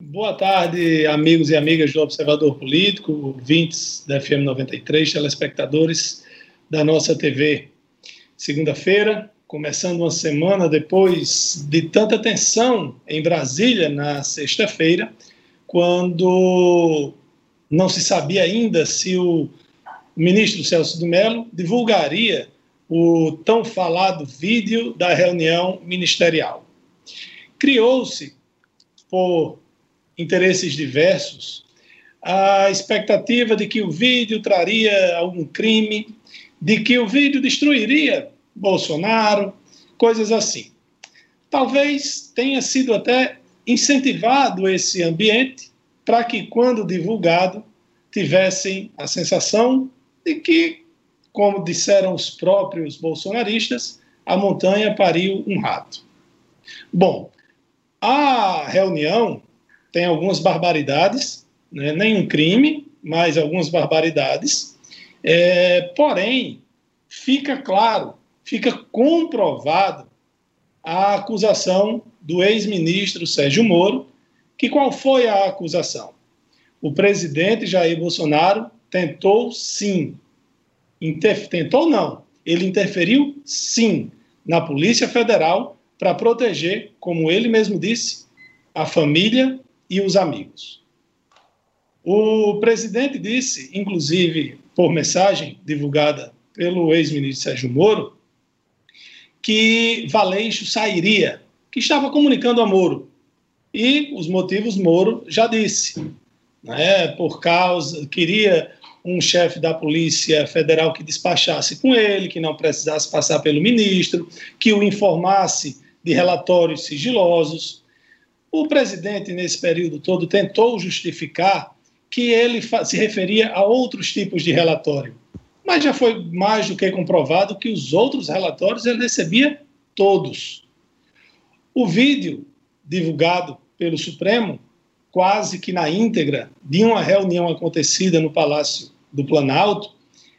Boa tarde, amigos e amigas do Observador Político, ouvintes da FM 93, telespectadores da nossa TV. Segunda-feira, começando uma semana depois de tanta tensão em Brasília na sexta-feira, quando não se sabia ainda se o ministro Celso do Mello divulgaria o tão falado vídeo da reunião ministerial. Criou-se, por interesses diversos, a expectativa de que o vídeo traria algum crime, de que o vídeo destruiria Bolsonaro, coisas assim. Talvez tenha sido até incentivado esse ambiente para que, quando divulgado, tivessem a sensação de que, como disseram os próprios bolsonaristas, a montanha pariu um rato. Bom, a reunião tem algumas barbaridades, né? nenhum crime, mas algumas barbaridades. É, porém, fica claro, fica comprovado a acusação do ex-ministro Sérgio Moro, que qual foi a acusação? O presidente Jair Bolsonaro tentou sim, tentou não, ele interferiu sim na Polícia Federal para proteger, como ele mesmo disse, a família e os amigos. O presidente disse, inclusive por mensagem divulgada pelo ex-ministro Sérgio Moro, que Valeixo sairia, que estava comunicando a Moro. E os motivos Moro já disse, né, por causa, queria um chefe da Polícia Federal que despachasse com ele, que não precisasse passar pelo ministro, que o informasse de relatórios sigilosos. O presidente, nesse período todo, tentou justificar que ele se referia a outros tipos de relatório, mas já foi mais do que comprovado que os outros relatórios ele recebia todos. O vídeo divulgado pelo Supremo, quase que na íntegra, de uma reunião acontecida no Palácio do Planalto,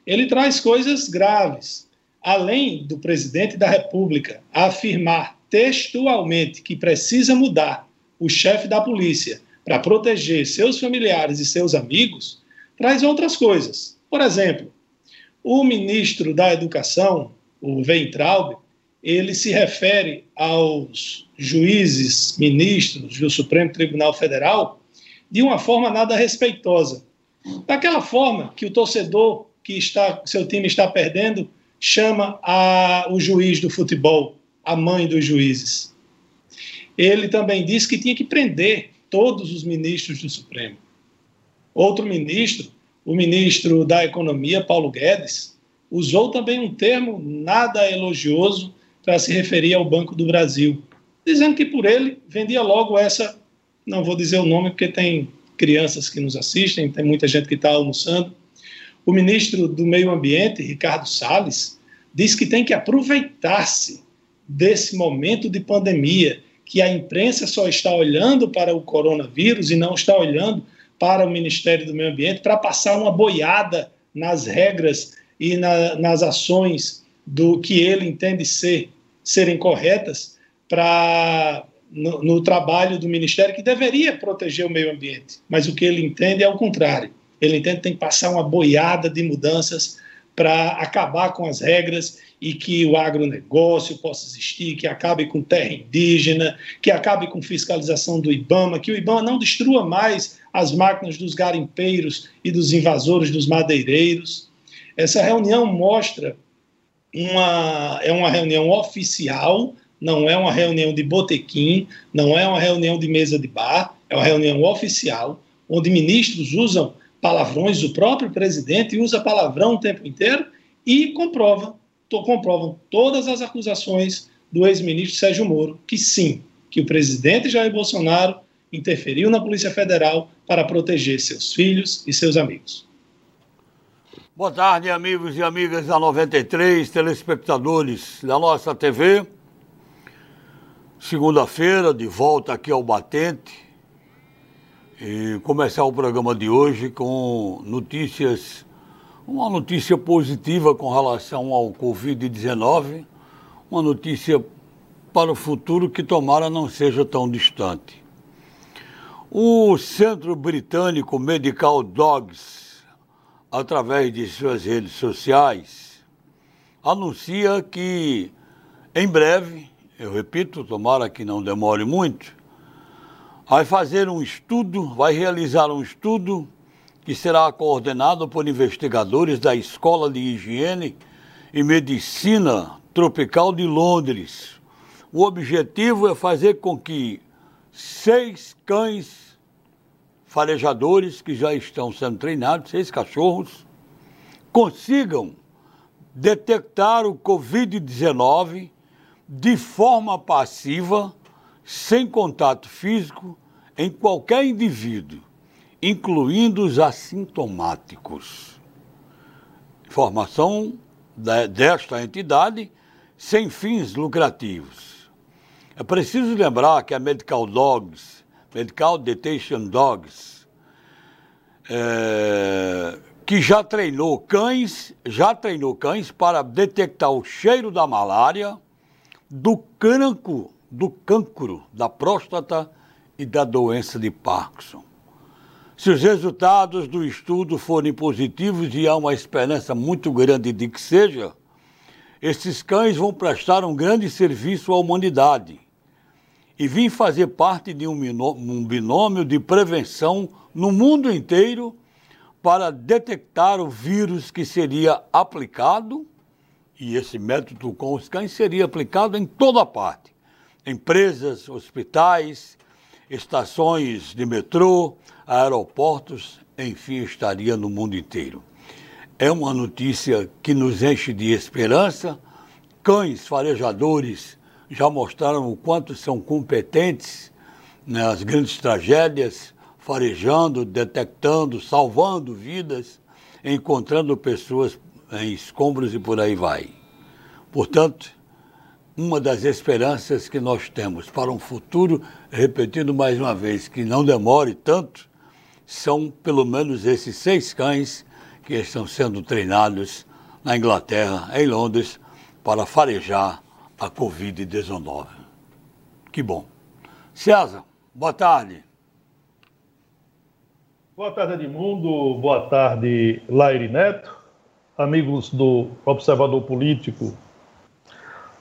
ele traz coisas graves. Além do presidente da República afirmar textualmente que precisa mudar o chefe da polícia para proteger seus familiares e seus amigos, traz outras coisas. Por exemplo, o ministro da Educação, o Weintraub, ele se refere aos juízes, ministros do Supremo Tribunal Federal de uma forma nada respeitosa. Daquela forma que o torcedor que está, seu time está perdendo chama a, o juiz do futebol, a mãe dos juízes. Ele também disse que tinha que prender todos os ministros do Supremo. Outro ministro, o ministro da Economia, Paulo Guedes, usou também um termo nada elogioso para se referir ao Banco do Brasil, dizendo que por ele vendia logo essa, não vou dizer o nome porque tem crianças que nos assistem, tem muita gente que está almoçando. O ministro do Meio Ambiente, Ricardo Salles, diz que tem que aproveitar-se desse momento de pandemia que a imprensa só está olhando para o coronavírus e não está olhando para o Ministério do Meio Ambiente para passar uma boiada nas regras e na, nas ações do que ele entende ser serem corretas para no, no, trabalho do Ministério que deveria proteger o meio ambiente, mas o que ele entende é o contrário. Ele entende que tem que passar uma boiada de mudanças para acabar com as regras e que o agronegócio possa existir, que acabe com terra indígena, que acabe com fiscalização do IBAMA, que o IBAMA não destrua mais as máquinas dos garimpeiros e dos invasores dos madeireiros. Essa reunião mostra uma é uma reunião oficial, não é uma reunião de botequim, não é uma reunião de mesa de bar, é uma reunião oficial, onde ministros usam palavrões, o próprio presidente usa palavrão o tempo inteiro e comprova to, comprovam todas as acusações do ex-ministro Sérgio Moro, que sim, que o presidente Jair Bolsonaro interferiu na Polícia Federal para proteger seus filhos e seus amigos. Boa tarde, amigos e amigas da 93, telespectadores da nossa TV. Segunda-feira, de volta aqui ao Batente. E começar o programa de hoje com notícias uma notícia positiva com relação ao Covid-19, uma notícia para o futuro que tomara não seja tão distante. O Centro Britânico Medical Dogs, através de suas redes sociais, anuncia que em breve, eu repito, tomara que não demore muito, vai fazer um estudo, vai realizar um estudo que será coordenado por investigadores da Escola de Higiene e Medicina Tropical de Londres. O objetivo é fazer com que seis cães farejadores que já estão sendo treinados, seis cachorros, consigam detectar o Covid-19 de forma passiva, sem contato físico, em qualquer indivíduo, incluindo os assintomáticos. Informação desta entidade sem fins lucrativos. É preciso lembrar que a Medical Dogs, Medical Detection Dogs, é, que já treinou cães, já treinou cães para detectar o cheiro da malária, do cancro, do cancro da próstata e da doença de Parkinson. Se os resultados do estudo forem positivos e há uma esperança muito grande de que seja, esses cães vão prestar um grande serviço à humanidade e vim fazer parte de um binômio de prevenção no mundo inteiro para detectar o vírus que seria aplicado, e esse método com os cães seria aplicado em toda parte empresas, hospitais, estações de metrô, aeroportos, enfim, estaria no mundo inteiro. É uma notícia que nos enche de esperança. Cães farejadores já mostraram o quanto são competentes nas grandes tragédias, farejando, detectando, salvando vidas, encontrando pessoas em escombros e por aí vai. Portanto, uma das esperanças que nós temos para um futuro, repetindo mais uma vez, que não demore tanto, são pelo menos esses seis cães que estão sendo treinados na Inglaterra, em Londres, para farejar a Covid-19. Que bom. César, boa tarde. Boa tarde, Edmundo. Boa tarde, Laire Neto. Amigos do Observador Político.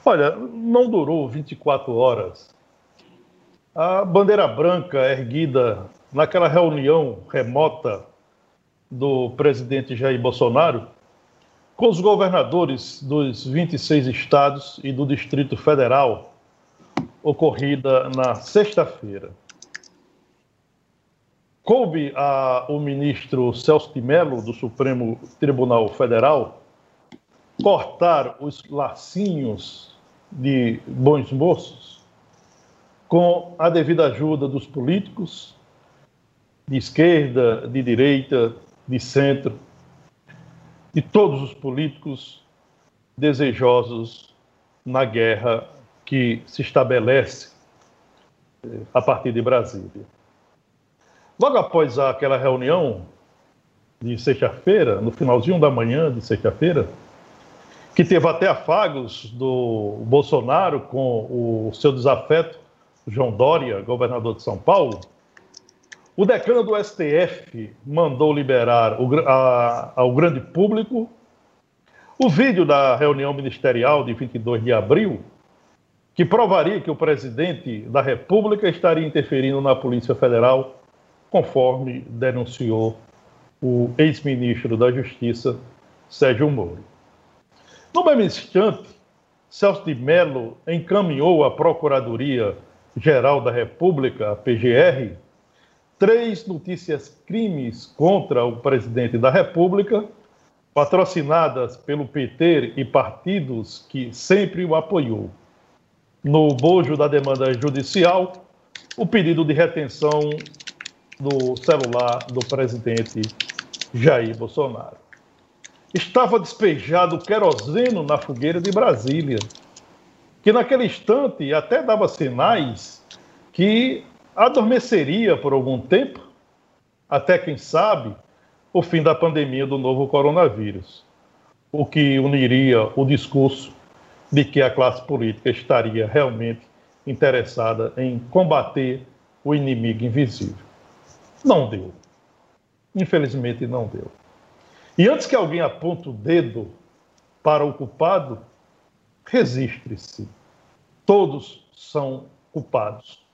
Olha, não durou 24 horas. A bandeira branca erguida naquela reunião remota do presidente Jair Bolsonaro com os governadores dos 26 estados e do Distrito Federal, ocorrida na sexta-feira. Coube ao ministro Celso de Mello, do Supremo Tribunal Federal, cortar os lacinhos de bons moços com a devida ajuda dos políticos de esquerda, de direita, de centro e todos os políticos desejosos na guerra que se estabelece eh, a partir de Brasília. Logo após aquela reunião de sexta-feira, no finalzinho da manhã de sexta-feira, que teve até afagos do Bolsonaro com o seu desafeto João Dória, governador de São Paulo, o decano do STF mandou liberar o, a, ao grande público o vídeo da reunião ministerial de 22 de abril, que provaria que o presidente da República estaria interferindo na Polícia Federal, conforme denunciou o ex-ministro da Justiça, Sérgio Moro. No mesmo instante, Celso de Mello encaminhou à Procuradoria-Geral da República, a PGR, três notícias crimes contra o presidente da República, patrocinadas pelo PT e partidos que sempre o apoiou. No bojo da demanda judicial, o pedido de retenção do celular do presidente Jair Bolsonaro. Estava despejado queroseno na fogueira de Brasília, que naquele instante até dava sinais que adormeceria por algum tempo, até quem sabe, o fim da pandemia do novo coronavírus, o que uniria o discurso de que a classe política estaria realmente interessada em combater o inimigo invisível. Não deu. Infelizmente não deu. E antes que alguém aponte o dedo para o culpado, registre-se. Todos são culpados.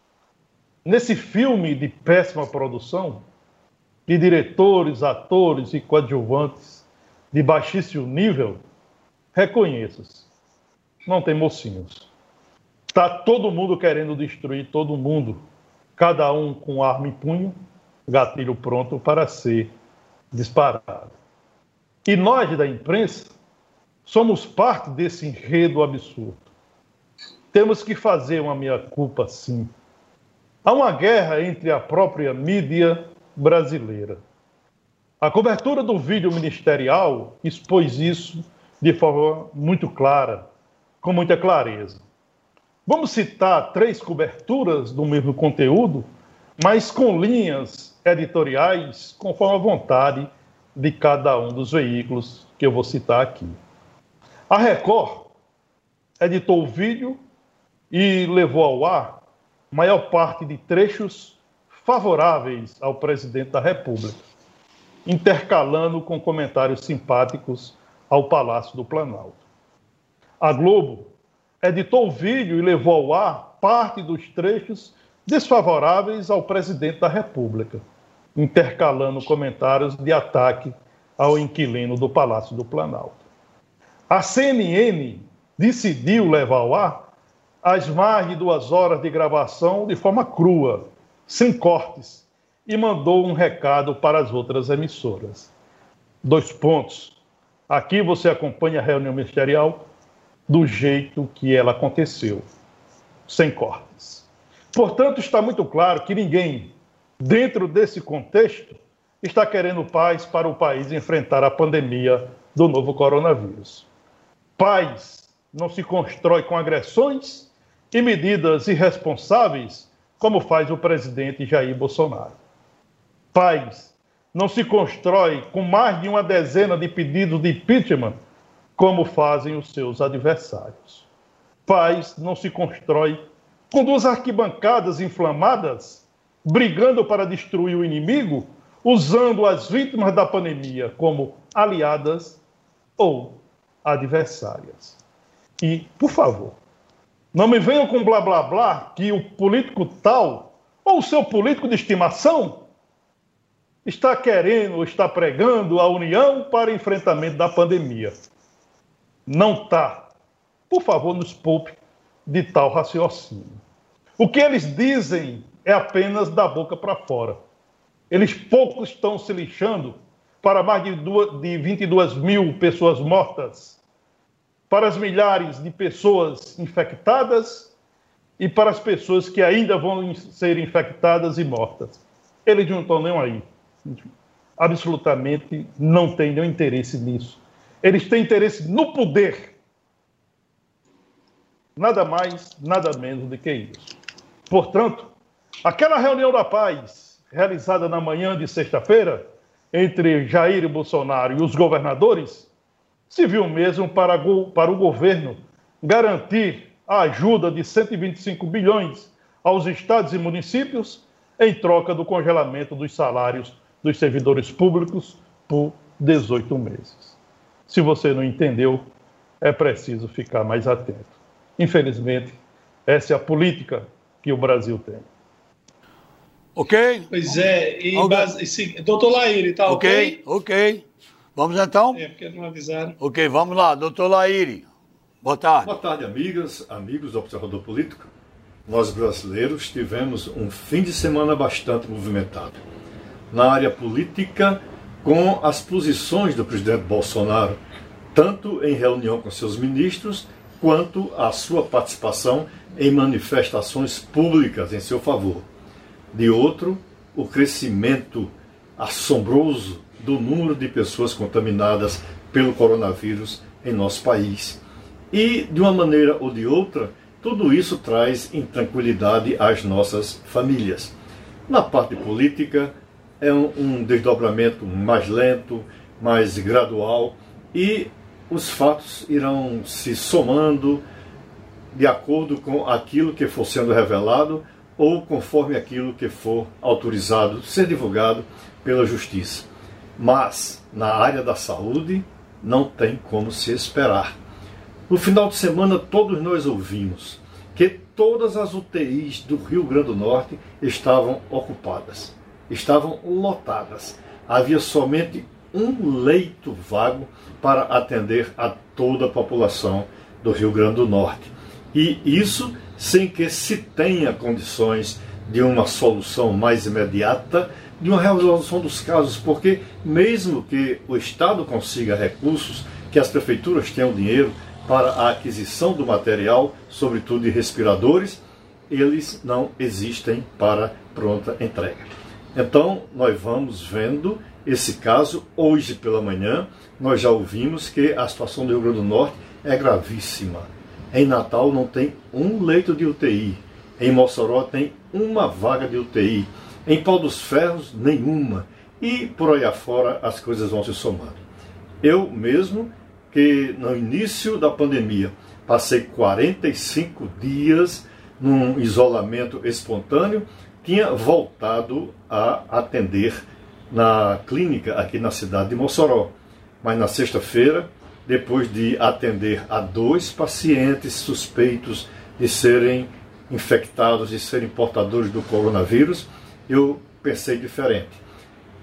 Nesse filme de péssima produção, de diretores, atores e coadjuvantes de baixíssimo nível, reconheça-se. Não tem mocinhos. Está todo mundo querendo destruir todo mundo, cada um com arma em punho, gatilho pronto para ser disparado. E nós da imprensa somos parte desse enredo absurdo. Temos que fazer uma meia-culpa, sim. Há uma guerra entre a própria mídia brasileira. A cobertura do vídeo ministerial expôs isso de forma muito clara, com muita clareza. Vamos citar três coberturas do mesmo conteúdo, mas com linhas editoriais conforme a vontade de cada um dos veículos que eu vou citar aqui. A Record editou o vídeo e levou ao ar maior parte de trechos favoráveis ao presidente da República, intercalando com comentários simpáticos ao Palácio do Planalto. A Globo editou o vídeo e levou ao ar parte dos trechos desfavoráveis ao presidente da República, intercalando comentários de ataque ao inquilino do Palácio do Planalto. A CNN decidiu levar ao ar as mais de duas horas de gravação de forma crua, sem cortes, e mandou um recado para as outras emissoras. Dois pontos. Aqui você acompanha a reunião ministerial do jeito que ela aconteceu, sem cortes. Portanto, está muito claro que ninguém, dentro desse contexto, está querendo paz para o país enfrentar a pandemia do novo coronavírus. Paz não se constrói com agressões e medidas irresponsáveis, como faz o presidente Jair Bolsonaro. Paz não se constrói com mais de uma dezena de pedidos de impeachment, como fazem os seus adversários. Paz não se constrói com duas arquibancadas inflamadas, brigando para destruir o inimigo, usando as vítimas da pandemia como aliadas ou adversárias. E, por favor, não me venham com blá blá blá que o político tal ou o seu político de estimação está querendo, está pregando a união para enfrentamento da pandemia. Não está. Por favor, nos poupe de tal raciocínio. O que eles dizem é apenas da boca para fora. Eles pouco estão se lixando para mais de, de 22 mil pessoas mortas, para as milhares de pessoas infectadas e para as pessoas que ainda vão ser infectadas e mortas. Eles não estão nem aí. Absolutamente não têm nenhum interesse nisso. Eles têm interesse no poder. Nada mais, nada menos do que isso. Portanto, aquela reunião da paz realizada na manhã de sexta-feira entre Jair Bolsonaro e os governadores, se viu mesmo para, para o governo garantir a ajuda de 125 bilhões aos estados e municípios em troca do congelamento dos salários dos servidores públicos por 18 meses. Se você não entendeu, é preciso ficar mais atento. Infelizmente, essa é a política que o Brasil tem. Ok? Pois é, e okay. base, doutor Laíri, tá ok? Ok, Vamos então? É, porque não avisaram. Ok, vamos lá, doutor Laíri. Boa tarde. Boa tarde, amigas, amigos do Observador Político. Nós brasileiros tivemos um fim de semana bastante movimentado. Na área política, com as posições do presidente Bolsonaro, tanto em reunião com seus ministros, quanto a sua participação em manifestações públicas em seu favor de outro, o crescimento assombroso do número de pessoas contaminadas pelo coronavírus em nosso país. E, de uma maneira ou de outra, tudo isso traz intranquilidade às nossas famílias. Na parte política, é um, desdobramento mais lento, mais gradual, e os fatos irão se somando de acordo com aquilo que for sendo revelado ou conforme aquilo que for autorizado ser divulgado pela Justiça. Mas, na área da saúde, não tem como se esperar. No final de semana, todos nós ouvimos que todas as UTIs do Rio Grande do Norte estavam ocupadas, estavam lotadas. Havia somente um leito vago para atender a toda a população do Rio Grande do Norte. E isso sem que se tenha condições de uma solução mais imediata, de uma resolução dos casos, porque mesmo que o Estado consiga recursos, que as prefeituras tenham dinheiro para a aquisição do material, sobretudo de respiradores, eles não existem para pronta entrega. Então, nós vamos vendo esse caso hoje pela manhã. Nós já ouvimos que a situação do Rio Grande do Norte é gravíssima. Em Natal não tem um leito de UTI. Em Mossoró tem uma vaga de UTI. Em Pau dos Ferros, nenhuma. E por aí afora as coisas vão se somando. Eu mesmo, que no início da pandemia passei 45 dias num isolamento espontâneo, tinha voltado a atender na clínica aqui na cidade de Mossoró. Mas na sexta-feira, depois de atender a dois pacientes suspeitos de serem infectados e serem portadores do coronavírus, eu pensei diferente.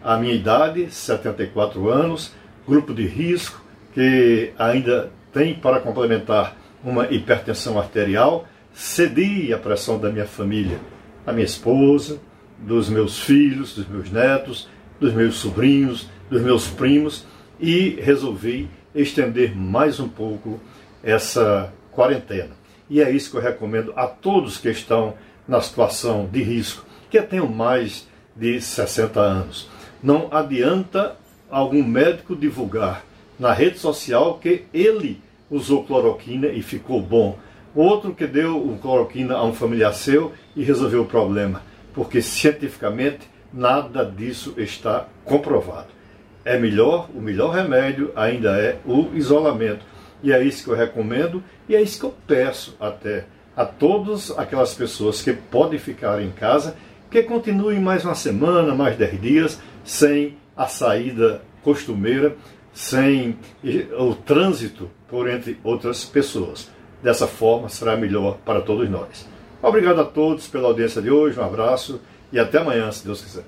A minha idade, 74 anos, grupo de risco, que ainda tem para complementar uma hipertensão arterial, cedi à pressão da minha família, da minha esposa, dos meus filhos, dos meus netos, dos meus sobrinhos, dos meus primos e resolvi estender mais um pouco essa quarentena. E é isso que eu recomendo a todos que estão na situação de risco, que tenham mais de 60 anos. Não adianta algum médico divulgar na rede social que ele usou cloroquina e ficou bom. Outro que deu o cloroquina a um familiar seu e resolveu o problema. Porque cientificamente nada disso está comprovado. É melhor, o melhor remédio ainda é o isolamento. E é isso que eu recomendo e é isso que eu peço até a todas aquelas pessoas que podem ficar em casa, que continuem mais uma semana, mais dez dias, sem a saída costumeira, sem o trânsito por entre outras pessoas. Dessa forma será melhor para todos nós. Obrigado a todos pela audiência de hoje, um abraço e até amanhã, se Deus quiser.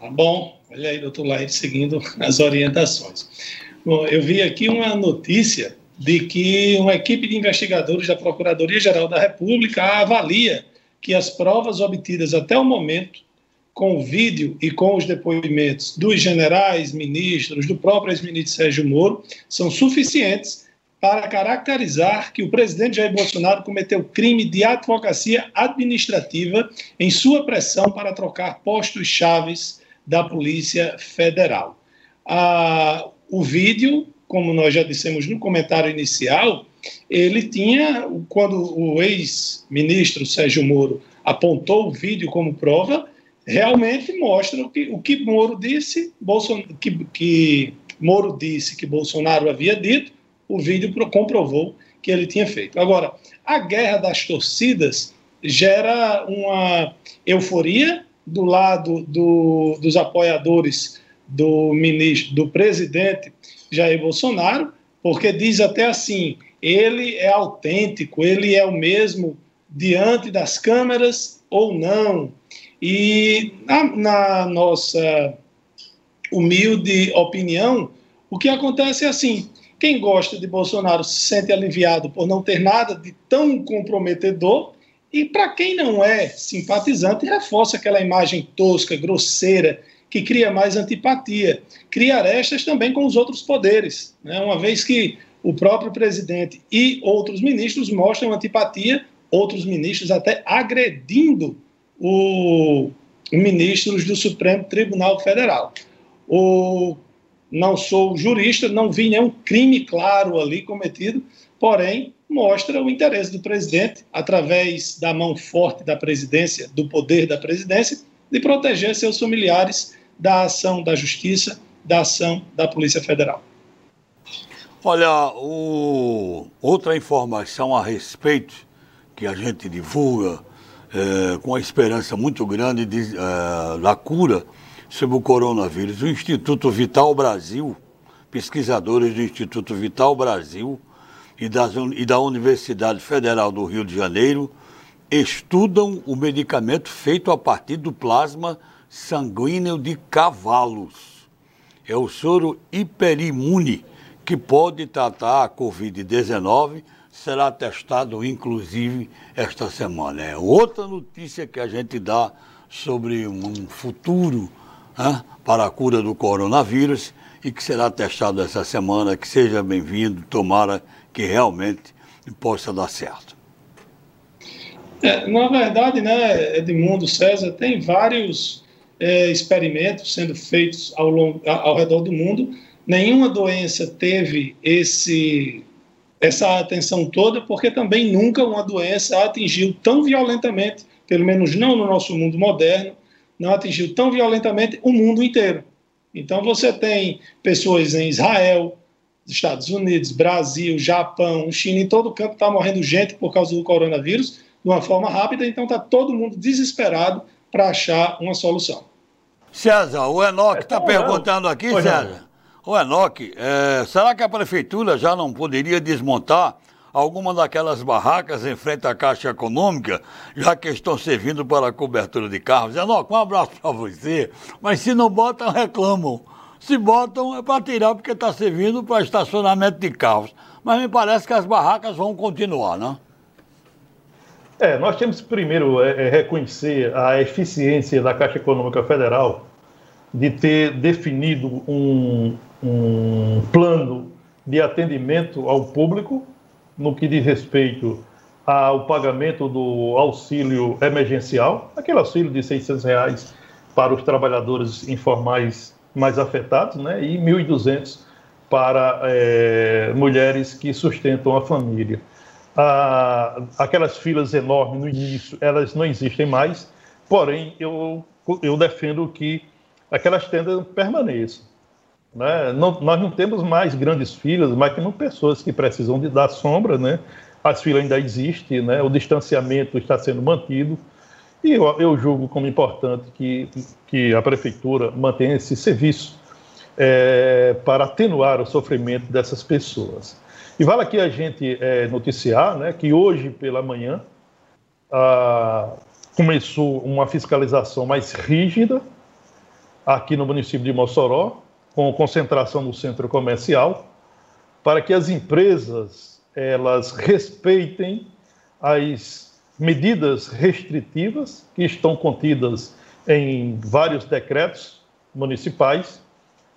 Tá bom, olha aí, doutor Laire, seguindo as orientações. Bom, eu vi aqui uma notícia de que uma equipe de investigadores da Procuradoria-Geral da República avalia que as provas obtidas até o momento, com o vídeo e com os depoimentos dos generais, ministros, do próprio ex-ministro Sérgio Moro, são suficientes para caracterizar que o presidente Jair Bolsonaro cometeu crime de advocacia administrativa em sua pressão para trocar postos chaves da Polícia Federal. Ah, o vídeo, como nós já dissemos no comentário inicial, ele tinha, quando o ex-ministro Sérgio Moro apontou o vídeo como prova, realmente mostra o que, o que Moro disse, que, que Moro disse que Bolsonaro havia dito, o vídeo comprovou que ele tinha feito. Agora, a guerra das torcidas gera uma euforia do lado do, dos apoiadores do ministro, do presidente Jair Bolsonaro, porque diz até assim: ele é autêntico, ele é o mesmo diante das câmeras ou não. E na, na nossa humilde opinião, o que acontece é assim: quem gosta de Bolsonaro se sente aliviado por não ter nada de tão comprometedor e para quem não é simpatizante, reforça aquela imagem tosca, grosseira, que cria mais antipatia. Cria arestas também com os outros poderes, né? uma vez que o próprio presidente e outros ministros mostram antipatia, outros ministros até agredindo o, ministros do Supremo Tribunal Federal. O, não sou jurista, não vi nenhum crime claro ali cometido, porém mostra o interesse do presidente, através da mão forte da presidência, do poder da presidência, de proteger seus familiares da ação da justiça, da ação da Polícia Federal. Olha, o... outra informação a respeito que a gente divulga é, com a esperança muito grande de, é, da cura sobre o coronavírus. O Instituto Vital Brasil, pesquisadores do Instituto Vital Brasil e, das, e da Universidade Federal do Rio de Janeiro, estudam o medicamento feito a partir do plasma sanguíneo de cavalos. É o soro hiperimune que pode tratar a Covid-19, será testado inclusive esta semana. É outra notícia que a gente dá sobre um futuro né, para a cura do coronavírus e que será testado essa semana. Que seja bem-vindo, tomara que realmente possa dar certo. É, na verdade, né, Edmundo César, tem vários é, experimentos sendo feitos ao, longo, ao redor do mundo. Nenhuma doença teve esse, essa atenção toda, porque também nunca uma doença atingiu tão violentamente, pelo menos não no nosso mundo moderno, não atingiu tão violentamente o mundo inteiro. Então você tem pessoas em Israel, Estados Unidos, Brasil, Japão, China, em todo canto está morrendo gente por causa do coronavírus de uma forma rápida, então está todo mundo desesperado para achar uma solução. César, o Enoque está é, perguntando aqui, César. O Enoque, é, será que a prefeitura já não poderia desmontar alguma daquelas barracas em frente à Caixa Econômica, já que estão servindo para a cobertura de carros? Enoque, um abraço para você. Mas se não botam, reclamam. Se botam, é para tirar, porque está servindo para estacionamento de carros. Mas me parece que as barracas vão continuar, não? Né? É, nós temos que primeiro é, é, reconhecer a eficiência da Caixa Econômica Federal de ter definido um, um plano de atendimento ao público no que diz respeito ao pagamento do auxílio emergencial, aquele auxílio de 600 reais para os trabalhadores informais mais afetados, né, e 1.200 para é, mulheres que sustentam a família ah, aquelas filas enormes no início, elas não existem mais, porém, eu, eu defendo que aquelas tendas permaneçam. Né? Não, nós não temos mais grandes filas, mas temos pessoas que precisam de dar sombra, né? as filas ainda existem, né? o distanciamento está sendo mantido, e eu, eu julgo como importante que, que a prefeitura mantenha esse serviço é, para atenuar o sofrimento dessas pessoas. E vale aqui a gente é, noticiar né, que hoje pela manhã ah, começou uma fiscalização mais rígida aqui no município de Mossoró, com concentração no centro comercial, para que as empresas elas respeitem as medidas restritivas que estão contidas em vários decretos municipais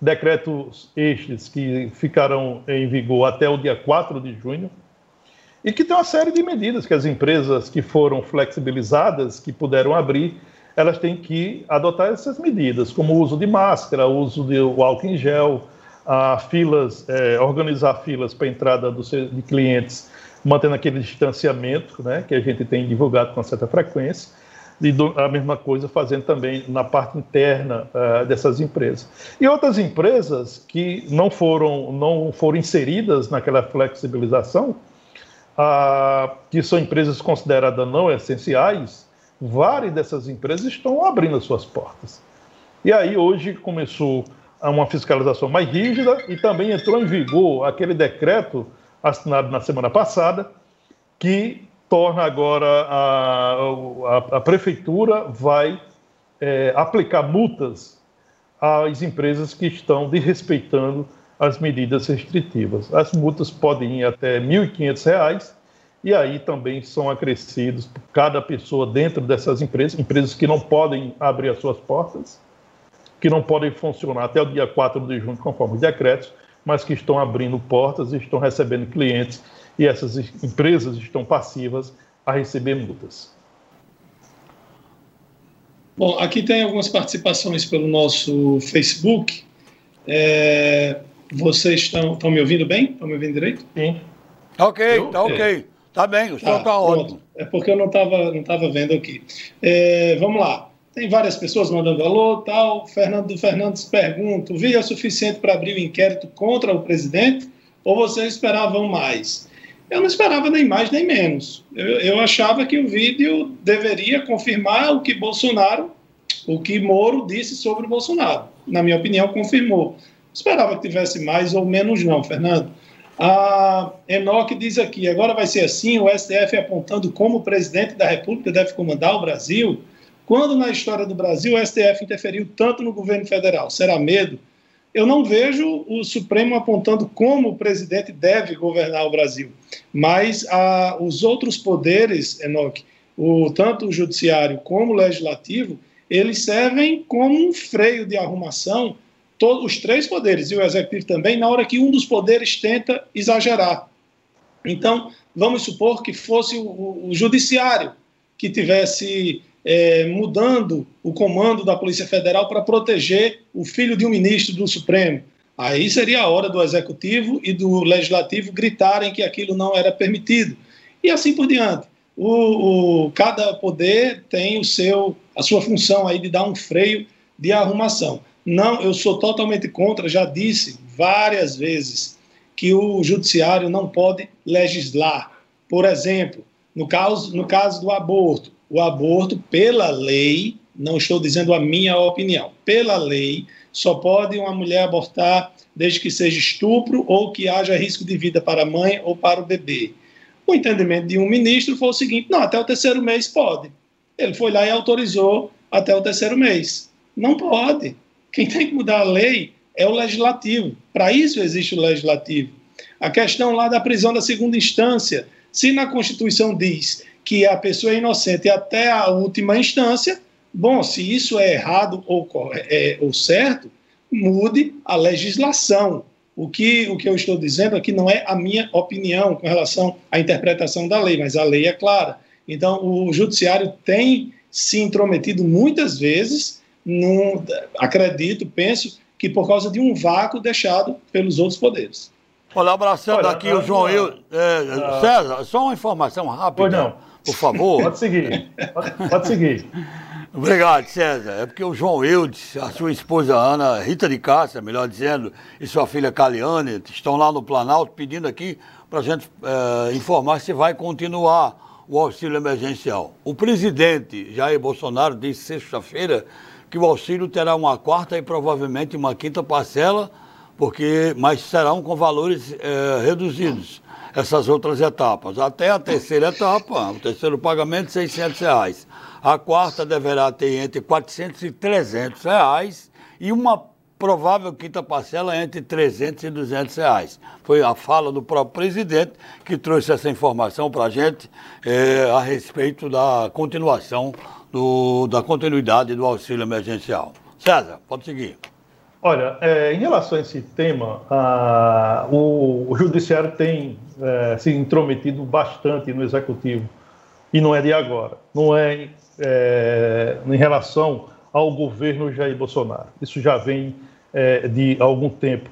decretos estes que ficarão em vigor até o dia 4 de junho, e que tem uma série de medidas que as empresas que foram flexibilizadas, que puderam abrir, elas têm que adotar essas medidas, como o uso de máscara, o uso de álcool em gel, a filas, é, organizar filas para entrada do, de clientes, mantendo aquele distanciamento, né, que a gente tem divulgado com certa frequência, e do, a mesma coisa fazendo também na parte interna uh, dessas empresas. E outras empresas que não foram, não foram inseridas naquela flexibilização, uh, que são empresas consideradas não essenciais, várias dessas empresas estão abrindo as suas portas. E aí hoje começou uma fiscalização mais rígida e também entrou em vigor aquele decreto assinado na semana passada que torna agora a, a, a prefeitura vai é, aplicar multas às empresas que estão desrespeitando as medidas restritivas. As multas podem ir até R$ 1.500 e aí também são acrescidos cada pessoa dentro dessas empresas, empresas que não podem abrir as suas portas, que não podem funcionar até o dia 4 de junho, conforme os decretos, mas que estão abrindo portas e estão recebendo clientes e essas empresas estão passivas a receber multas. Bom, aqui tem algumas participações pelo nosso Facebook. É, vocês estão, estão me ouvindo bem? Estão me ouvindo direito? Sim. Ok, tá ok. Tá bem, o som tá, tá ótimo. É porque eu não estava não tava vendo aqui. É, vamos lá. Tem várias pessoas mandando alô, tal. Fernando Fernandes pergunta: o é suficiente para abrir o inquérito contra o presidente ou vocês esperavam mais? Eu não esperava nem mais nem menos. Eu, eu achava que o vídeo deveria confirmar o que Bolsonaro, o que Moro disse sobre o Bolsonaro. Na minha opinião, confirmou. Esperava que tivesse mais ou menos, não, Fernando. A Enoque diz aqui: agora vai ser assim, o STF apontando como o presidente da República deve comandar o Brasil. Quando na história do Brasil o STF interferiu tanto no governo federal? Será medo? Eu não vejo o Supremo apontando como o presidente deve governar o Brasil, mas a, os outros poderes, Enoque, o, tanto o judiciário como o legislativo, eles servem como um freio de arrumação todos os três poderes e o executivo também, na hora que um dos poderes tenta exagerar. Então, vamos supor que fosse o, o judiciário que tivesse é, mudando o comando da Polícia Federal para proteger o filho de um ministro do Supremo. Aí seria a hora do executivo e do legislativo gritarem que aquilo não era permitido. E assim por diante. O, o, cada poder tem o seu, a sua função aí de dar um freio de arrumação. Não, eu sou totalmente contra, já disse várias vezes que o judiciário não pode legislar. Por exemplo, no caso, no caso do aborto, o aborto, pela lei, não estou dizendo a minha opinião, pela lei, só pode uma mulher abortar desde que seja estupro ou que haja risco de vida para a mãe ou para o bebê. O entendimento de um ministro foi o seguinte: não, até o terceiro mês pode. Ele foi lá e autorizou até o terceiro mês. Não pode. Quem tem que mudar a lei é o legislativo. Para isso existe o legislativo. A questão lá da prisão da segunda instância, se na Constituição diz que a pessoa é inocente até a última instância, bom, se isso é errado ou, é, ou certo, mude a legislação. O que, o que eu estou dizendo aqui não é a minha opinião com relação à interpretação da lei, mas a lei é clara. Então, o judiciário tem se intrometido muitas vezes num, acredito, penso, que por causa de um vácuo deixado pelos outros poderes. Olha, abraçando Olha, aqui o João eu, é, César, só uma informação rápida. Pois não. Por favor. Pode seguir. Pode, pode, seguir. Obrigado, César. É porque o João Eudes, a sua esposa Ana Rita de Cássia, melhor dizendo, e sua filha Caliane estão lá no Planalto pedindo aqui para a gente é, informar se vai continuar o auxílio emergencial. O presidente Jair Bolsonaro disse sexta-feira que o auxílio terá uma quarta e provavelmente uma quinta parcela, porque mas serão com valores é, reduzidos essas outras etapas. Até a terceira etapa, o terceiro pagamento, 600 reais. A quarta deverá ter entre 400 e 300 reais e uma provável quinta parcela entre 300 e 200 reais. Foi a fala do próprio presidente que trouxe essa informação para a gente é, a respeito da continuação do, da continuidade do auxílio emergencial. César, pode seguir. Olha, é, em relação a esse tema, a, o, o, Judiciário tem é, se intrometido bastante no Executivo, e não é de agora, não é, é em relação ao governo Jair Bolsonaro. Isso já vem é, de algum tempo.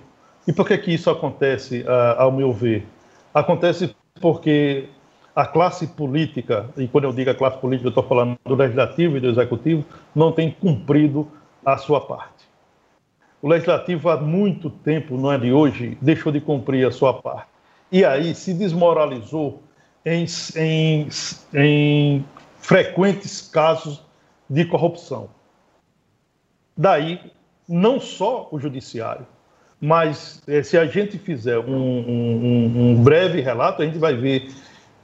E por que, que isso acontece, a, ao meu ver? Acontece porque a classe política, e quando eu digo a classe política, eu estou falando do legislativo e do executivo, não tem cumprido a sua parte. O legislativo há muito tempo, não é de hoje, deixou de cumprir a sua parte. E aí se desmoralizou em, em, em frequentes casos de corrupção. Daí, não só o judiciário, mas eh, se a gente fizer um, um, um breve relato, a gente vai ver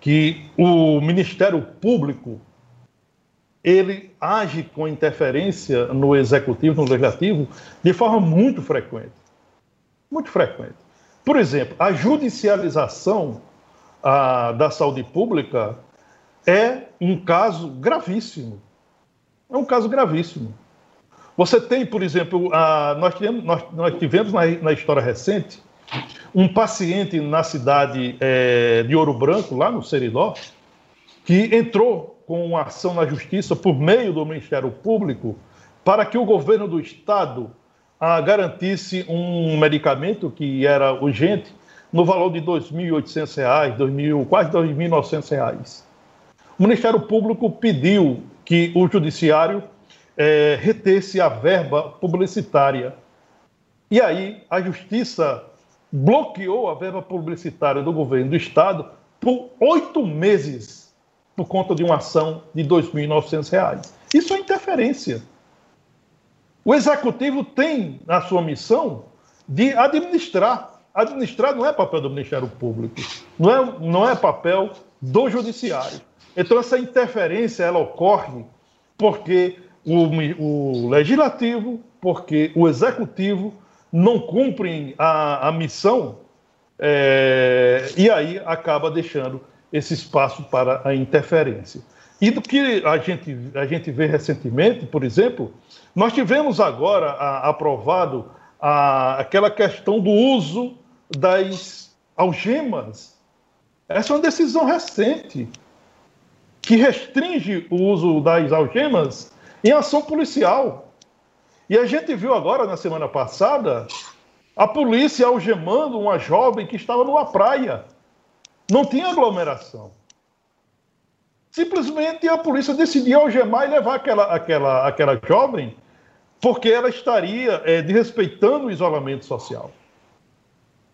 que o Ministério Público ele age com interferência no executivo, no legislativo, de forma muito frequente. Muito frequente. Por exemplo, a judicialização a, da saúde pública é um caso gravíssimo. É um caso gravíssimo. Você tem, por exemplo, a, nós, tivemos, nós, nós tivemos na, na história recente um paciente na cidade é, de Ouro Branco, lá no Seridó, que entrou com ação na justiça por meio do Ministério Público para que o governo do estado ah, garantisse um medicamento que era urgente no valor de R$ 2.800, quase R$ 2.900. O Ministério Público pediu que o Judiciário é, retesse a verba publicitária. E aí a Justiça bloqueou a verba publicitária do governo do Estado por oito meses por conta de uma ação de R$ 2.900. Isso é interferência. O executivo tem na sua missão de administrar. Administrar não é papel do Ministério Público, não é, não é papel do Judiciário. Então, essa interferência ela ocorre porque o, o Legislativo, porque o Executivo não cumprem a, a missão é, e aí acaba deixando esse espaço para a interferência. E do que a gente, a gente vê recentemente, por exemplo, nós tivemos agora a, aprovado a, aquela questão do uso das algemas. Essa é uma decisão recente que restringe o uso das algemas em ação policial. E a gente viu agora, na semana passada, a polícia algemando uma jovem que estava numa praia. Não tinha aglomeração. Simplesmente a polícia decidiu algemar e levar aquela, aquela, aquela jovem porque ela estaria é, desrespeitando o isolamento social.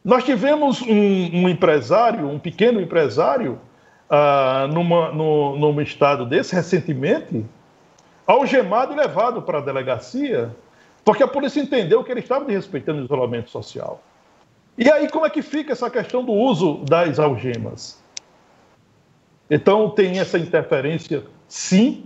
Nós tivemos um, um empresário, um pequeno empresário, ah, numa, no, num estado desse, recentemente, algemado e levado para a delegacia, porque a polícia entendeu que ele estava desrespeitando o isolamento social. E aí, como é que fica essa questão do uso das algemas? Então, tem essa interferência, sim,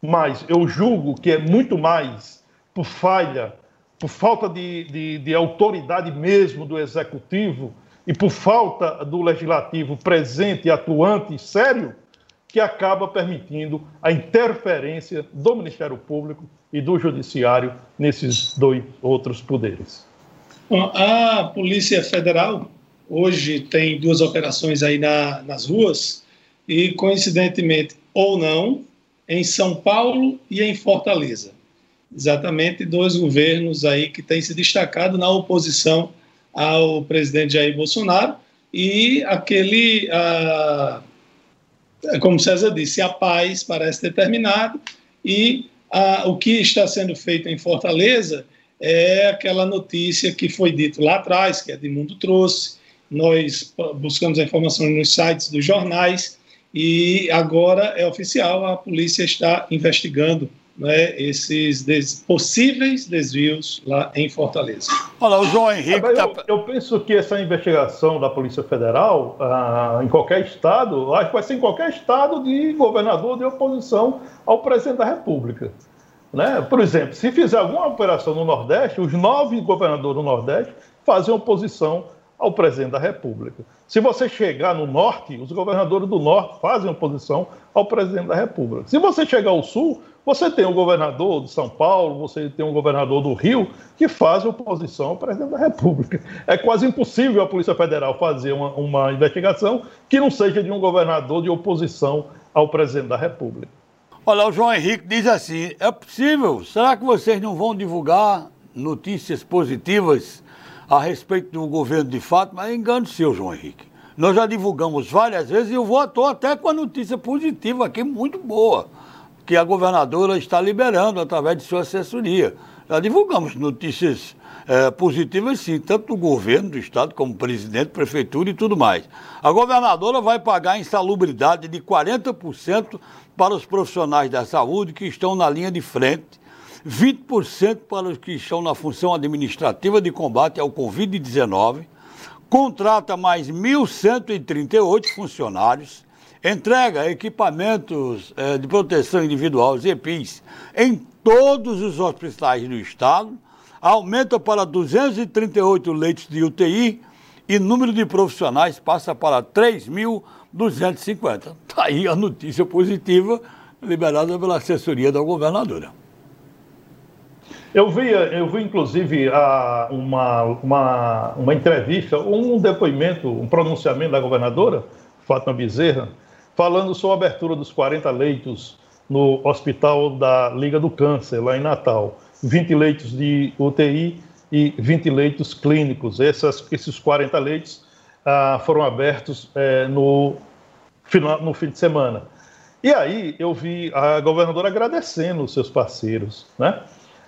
mas eu julgo que é muito mais por falha, por falta de, de, de autoridade mesmo do executivo e por falta do legislativo presente, atuante e sério, que acaba permitindo a interferência do Ministério Público e do Judiciário nesses dois outros poderes. A Polícia Federal hoje tem duas operações aí na, nas ruas e, coincidentemente ou não, em São Paulo e em Fortaleza. Exatamente dois governos aí que têm se destacado na oposição ao presidente Jair Bolsonaro e aquele, ah, como César disse, a paz parece ter terminado e ah, o que está sendo feito em Fortaleza é aquela notícia que foi dito lá atrás, que a Edmundo trouxe, nós buscamos a informação nos sites dos jornais e agora é oficial, a polícia está investigando né, esses des possíveis desvios lá em Fortaleza. Olha, o João Henrique. Tá... Eu, eu, penso que essa investigação da Polícia Federal, ah, em qualquer estado, acho que vai ser em qualquer estado de governador de oposição ao presidente da República. Né? Por exemplo, se fizer alguma operação no Nordeste, os nove governadores do Nordeste fazem oposição ao presidente da República. Se você chegar no Norte, os governadores do Norte fazem oposição ao presidente da República. Se você chegar ao Sul, você tem um governador de São Paulo, você tem um governador do Rio que faz oposição ao presidente da República. É quase impossível a Polícia Federal fazer uma, uma investigação que não seja de um governador de oposição ao presidente da República. Olha, o João Henrique diz assim: é possível? Será que vocês não vão divulgar notícias positivas a respeito do governo de fato? Mas engano seu, João Henrique. Nós já divulgamos várias vezes e eu vou até com a notícia positiva aqui, muito boa que a governadora está liberando através de sua assessoria. Já divulgamos notícias é, positivas, sim, tanto do governo do estado como presidente, prefeitura e tudo mais. A governadora vai pagar insalubridade de 40% para os profissionais da saúde que estão na linha de frente, 20% para os que estão na função administrativa de combate ao Covid-19, contrata mais 1.138 funcionários, entrega equipamentos eh, de proteção individual, os EPIs, em todos os hospitais do estado, aumenta para 238 leitos de UTI e número de profissionais passa para 3.250. Está aí a notícia positiva liberada pela assessoria da governadora. Eu vi, eu vi inclusive uma, uma, uma entrevista, um depoimento, um pronunciamento da governadora, Fátima Bezerra, falando sobre a abertura dos 40 leitos no Hospital da Liga do Câncer, lá em Natal. 20 leitos de UTI e 20 leitos clínicos. Essas, esses 40 leitos ah, foram abertos é, no, final, no fim de semana. E aí eu vi a governadora agradecendo os seus parceiros, né?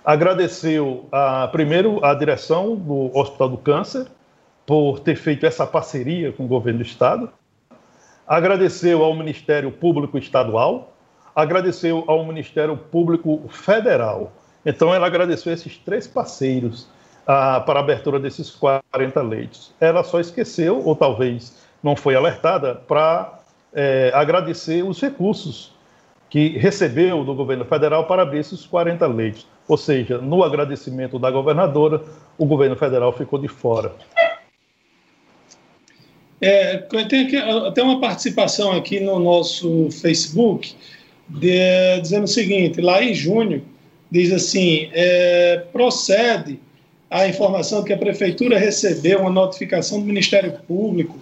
Agradeceu a, primeiro a direção do Hospital do Câncer por ter feito essa parceria com o governo do estado, agradeceu ao Ministério Público Estadual, agradeceu ao Ministério Público Federal. Então, ela agradeceu esses três parceiros ah, para a abertura desses 40 leitos. Ela só esqueceu, ou talvez não foi alertada, para é, agradecer os recursos que recebeu do governo federal para abrir esses 40 leitos. Ou seja, no agradecimento da governadora, o governo federal ficou de fora. É, tem aqui, até uma participação aqui no nosso Facebook de, dizendo o seguinte: em junho, diz assim: é, procede a informação que a prefeitura recebeu uma notificação do Ministério Público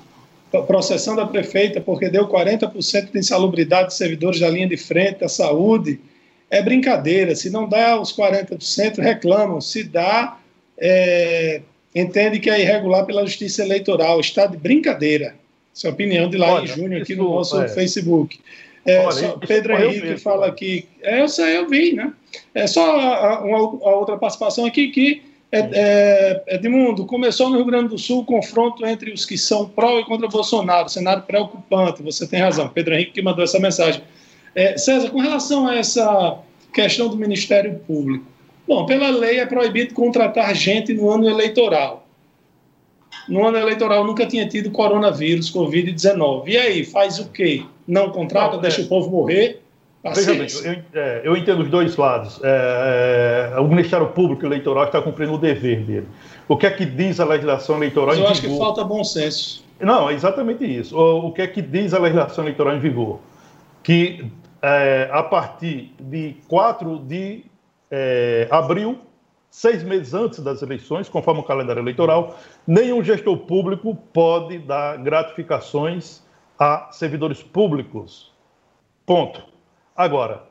processando a prefeita porque deu 40% de insalubridade de servidores da linha de frente da saúde. É brincadeira. Se não dá os 40%, reclamam. Se dá, é, entende que é irregular pela justiça eleitoral. Está de brincadeira. Essa é a opinião de em junho aqui no nosso é. Facebook. É, Olha, só, Pedro Henrique fala aqui. É, eu sei, eu vi, né? É só a, uma, a outra participação aqui que é, é, Edmundo, começou no Rio Grande do Sul o confronto entre os que são pró e contra Bolsonaro, cenário preocupante, você tem razão. Pedro Henrique que mandou essa mensagem. É, César, com relação a essa questão do Ministério Público, bom, pela lei é proibido contratar gente no ano eleitoral. No ano eleitoral nunca tinha tido coronavírus, Covid-19. E aí, faz o quê? Não contrata, Não, deixa é. o povo morrer? Veja bem, eu, é, eu, entendo os dois lados. É, é, o Ministério Público Eleitoral está cumprindo o dever dele. O que é que diz a legislação eleitoral Mas eu acho vigor? que falta bom senso. Não, é exatamente isso. O, o, que é que diz a legislação eleitoral em vigor? Que é, a partir de 4 de abril, seis meses antes das eleições, conforme o calendário eleitoral, nenhum gestor público pode dar gratificações a servidores públicos. Ponto. Agora,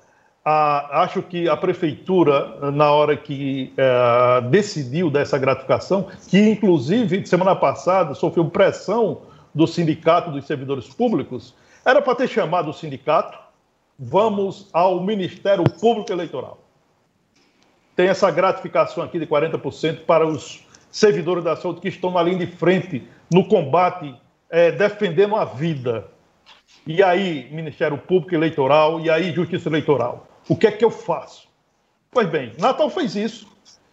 a, acho que a prefeitura, na hora que é, decidiu dessa gratificação, que inclusive semana passada sofreu pressão do sindicato dos servidores públicos, era para ter chamado o sindicato, vamos ao Ministério Público Eleitoral. Tem essa gratificação aqui de 40% para os servidores da saúde que estão na linha de frente no combate, é, defendendo a vida. E aí, Ministério Público Eleitoral, e aí, Justiça Eleitoral. O que é que eu faço? Pois bem, Natal fez isso.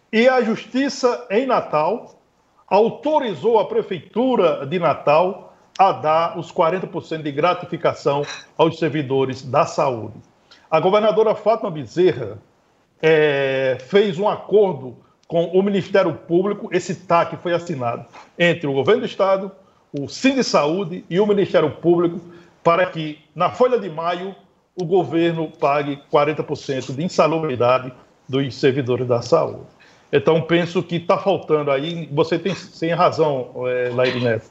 E a Justiça em Natal autorizou a Prefeitura de Natal a dar os 40% de gratificação aos servidores da saúde. A governadora Fátima Bezerra é, fez um acordo com o Ministério Público, esse TAC foi assinado entre o governo do Estado, o Cine Saúde e o Ministério Público para que, na folha de maio, o governo pague 40% de insalubridade dos servidores da saúde. Então, penso que está faltando aí, você tem, tem razão, é, Neto,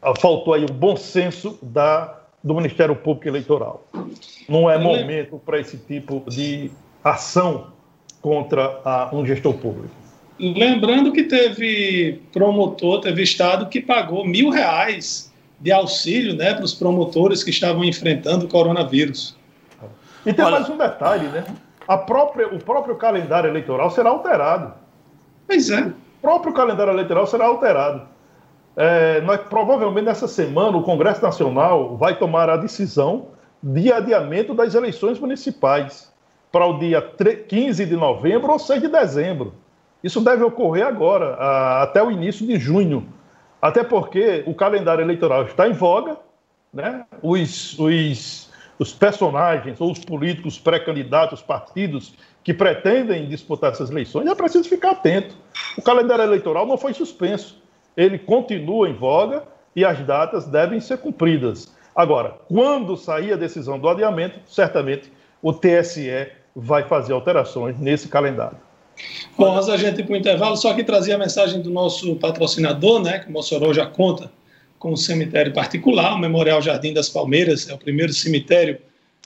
ah, faltou aí o bom senso da, do Ministério Público Eleitoral. Não é momento para esse tipo de ação contra a, um gestor público. Lembrando que teve promotor, teve estado que pagou mil reais de auxílio né, para os promotores que estavam enfrentando o coronavírus. E tem Olha... mais um detalhe, né? A própria, o próprio calendário eleitoral será alterado. Pois é. O próprio calendário eleitoral será alterado. É, nós, provavelmente nessa semana o Congresso Nacional vai tomar a decisão de adiamento das eleições municipais para o dia 15 de novembro ou 6 de dezembro. Isso deve ocorrer agora, a, até o início de junho. Até porque o calendário eleitoral está em voga, né? os, os, os personagens ou os políticos pré-candidatos, partidos que pretendem disputar essas eleições, é preciso ficar atento. O calendário eleitoral não foi suspenso, ele continua em voga e as datas devem ser cumpridas. Agora, quando sair a decisão do adiamento, certamente o TSE vai fazer alterações nesse calendário. Bom, antes da gente ir para o intervalo, só que trazia a mensagem do nosso patrocinador, né, que o Mossoró já conta com um cemitério particular, o Memorial Jardim das Palmeiras, é o primeiro cemitério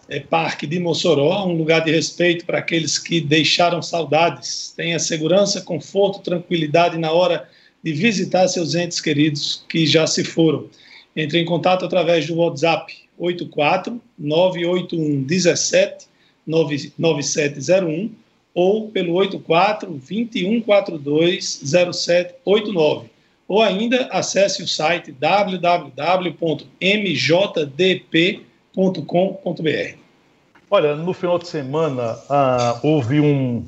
é, parque de Mossoró, um lugar de respeito para aqueles que deixaram saudades. Tenha segurança, conforto, tranquilidade na hora de visitar seus entes queridos que já se foram. Entre em contato através do WhatsApp 84 981 17 9701 ou pelo 84 2142 0789. ou ainda acesse o site www.mjdp.com.br. Olha, no final de semana ah, houve um,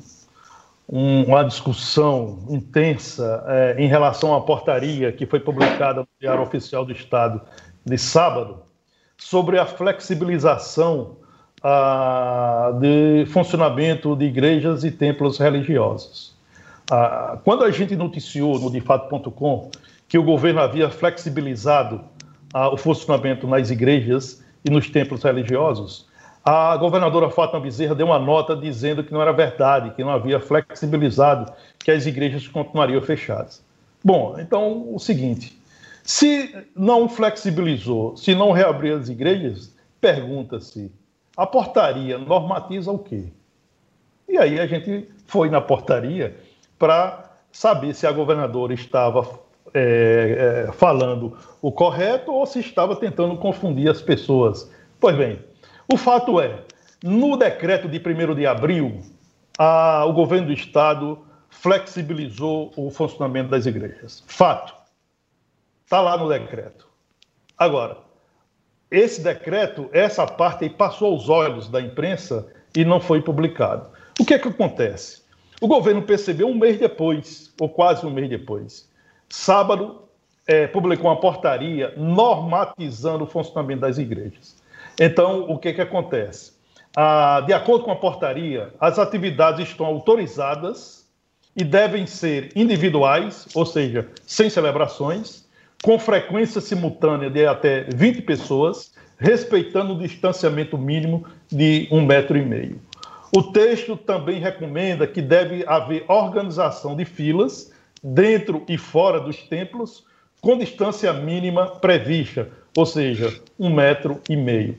um, uma discussão intensa eh, em relação à portaria que foi publicada no Diário Oficial do Estado de sábado sobre a flexibilização ah, de funcionamento de igrejas e templos religiosos. Ah, quando a gente noticiou no defato.com que o governo havia flexibilizado o funcionamento nas igrejas e nos templos religiosos, a governadora Fátima Bezerra deu uma nota dizendo que não era verdade, que não havia flexibilizado, que as igrejas continuariam fechadas. Bom, então o seguinte: se não flexibilizou, se não reabriu as igrejas, pergunta-se: a portaria normatiza o quê? E aí a gente foi na portaria para saber se a governadora estava é, é, falando o correto ou se estava tentando confundir as pessoas. Pois bem, o fato é, no decreto de 1 de abril, a, o governo do estado flexibilizou o funcionamento das igrejas. Fato. Está lá no decreto. Agora, esse decreto, essa parte aí passou aos olhos da imprensa e não foi publicado. O que é que acontece? O governo percebeu um mês depois, ou quase um mês depois. Sábado, é, publicou uma portaria normatizando o funcionamento das igrejas. Então, o que, que acontece? Ah, de acordo com a portaria, as atividades estão autorizadas e devem ser individuais, ou seja, sem celebrações, com frequência simultânea de até 20 pessoas, respeitando o distanciamento mínimo de um metro e meio. O texto também recomenda que deve haver organização de filas dentro e fora dos templos, com distância mínima prevista, ou seja, um metro e meio.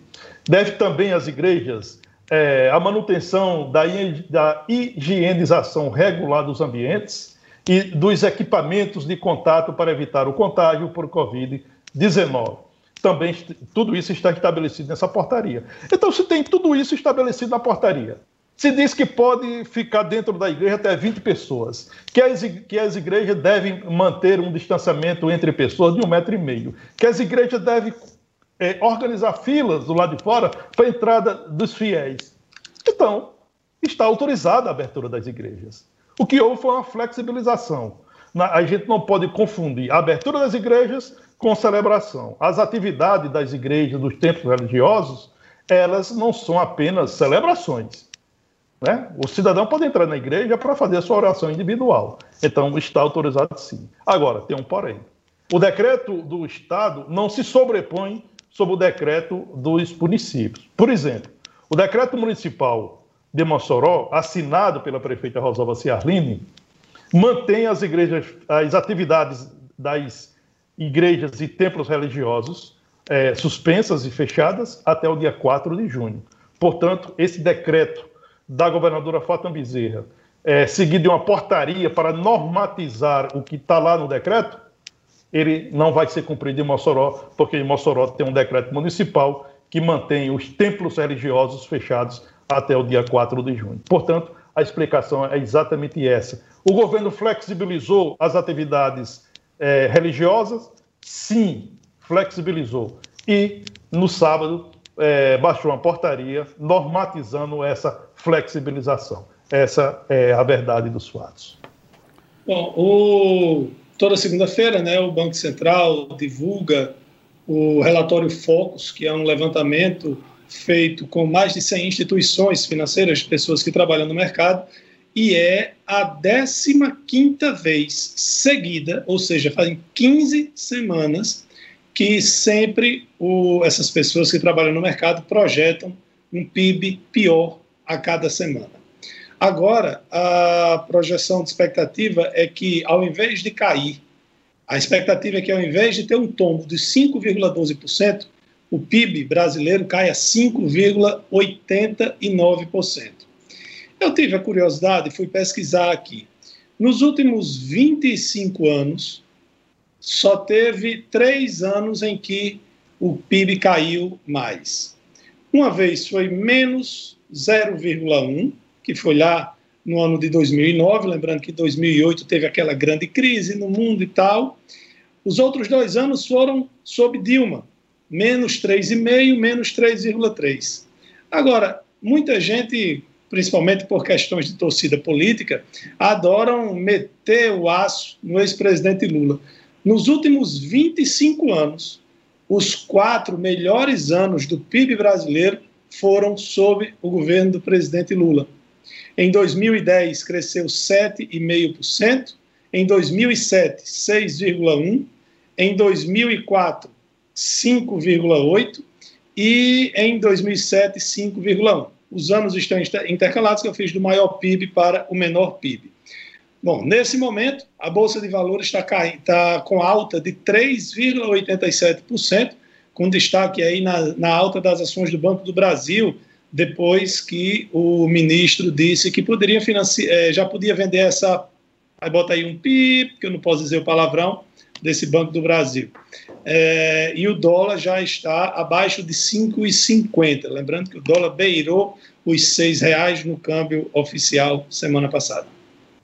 Deve também as igrejas é, a manutenção da, da higienização regular dos ambientes e dos equipamentos de contato para evitar o contágio por Covid-19. Também tudo isso está estabelecido nessa portaria. Então, se tem tudo isso estabelecido na portaria, se diz que pode ficar dentro da igreja até 20 pessoas, que as, que as igrejas devem manter um distanciamento entre pessoas de um metro e meio, que as igrejas devem é, organizar filas do lado de fora para a entrada dos fiéis. Então, está autorizada a abertura das igrejas. O que houve foi uma flexibilização. A gente não pode confundir a abertura das igrejas com celebração. As atividades das igrejas, dos templos religiosos, elas não são apenas celebrações. Né? O cidadão pode entrar na igreja para fazer a sua oração individual. Então, está autorizado sim. Agora, tem um porém. O decreto do Estado não se sobrepõe sobre o decreto dos municípios. Por exemplo, o decreto municipal de Mossoró, assinado pela prefeita Rosalva Ciarline, mantém as igrejas, as atividades das igrejas e templos religiosos é, suspensas e fechadas até o dia 4 de junho. Portanto, esse decreto da governadora Fátima Bezerra, é, seguido de uma portaria para normatizar o que está lá no decreto, ele não vai ser cumprido em Mossoró, porque em Mossoró tem um decreto municipal que mantém os templos religiosos fechados até o dia 4 de junho. Portanto, a explicação é exatamente essa. O governo flexibilizou as atividades é, religiosas? Sim, flexibilizou. E no sábado é, baixou uma portaria normatizando essa flexibilização. Essa é a verdade dos fatos. Bom, o, toda segunda-feira, né, o Banco Central divulga o relatório Focus, que é um levantamento feito com mais de 100 instituições financeiras, pessoas que trabalham no mercado, e é a 15 vez seguida, ou seja, fazem 15 semanas, que sempre o, essas pessoas que trabalham no mercado projetam um PIB pior a cada semana. Agora, a projeção de expectativa é que, ao invés de cair, a expectativa é que, ao invés de ter um tombo de 5,12%, o PIB brasileiro cai a 5,89%. Eu tive a curiosidade e fui pesquisar aqui. Nos últimos 25 anos, só teve três anos em que o PIB caiu mais. Uma vez foi menos 0,1, que foi lá no ano de 2009, lembrando que 2008 teve aquela grande crise no mundo e tal. Os outros dois anos foram sob Dilma, menos 3,5, menos 3,3. Agora, muita gente, principalmente por questões de torcida política, adoram meter o aço no ex-presidente Lula. Nos últimos 25 anos, os quatro melhores anos do PIB brasileiro foram sob o governo do presidente Lula. Em 2010, cresceu 7,5%, em 2007, 6,1%, em 2004, 5,8% e em 2007, 5,1%. Os anos estão intercalados, que eu fiz do maior PIB para o menor PIB. Bom, nesse momento, a Bolsa de Valores está, está com alta de 3,87%, com destaque aí na, na alta das ações do Banco do Brasil, depois que o ministro disse que poderia financiar, eh, já podia vender essa, aí bota aí um pi, que eu não posso dizer o palavrão, desse Banco do Brasil. É, e o dólar já está abaixo de 5,50. Lembrando que o dólar beirou os R$ reais no câmbio oficial semana passada.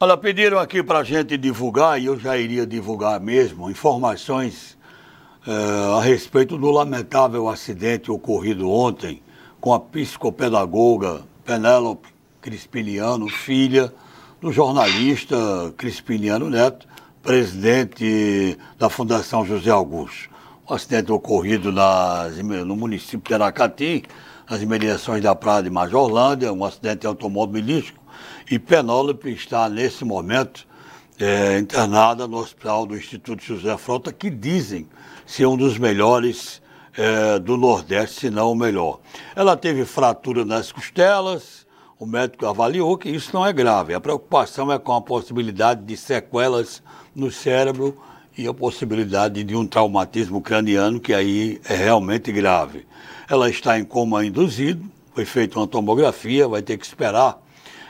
Olha, pediram aqui para a gente divulgar, e eu já iria divulgar mesmo, informações é, a respeito do lamentável acidente ocorrido ontem com a psicopedagoga Penélope Crispiniano, filha do jornalista Crispiniano Neto, presidente da Fundação José Augusto. O acidente ocorrido nas, no município de Aracati, nas imediações da Praia de Majorlândia, um acidente automobilístico, e Penélope está, nesse momento, é, internada no hospital do Instituto José Frota, que dizem ser um dos melhores é, do Nordeste, se não o melhor. Ela teve fratura nas costelas, o médico avaliou que isso não é grave. A preocupação é com a possibilidade de sequelas no cérebro e a possibilidade de um traumatismo craniano, que aí é realmente grave. Ela está em coma induzido, foi feita uma tomografia, vai ter que esperar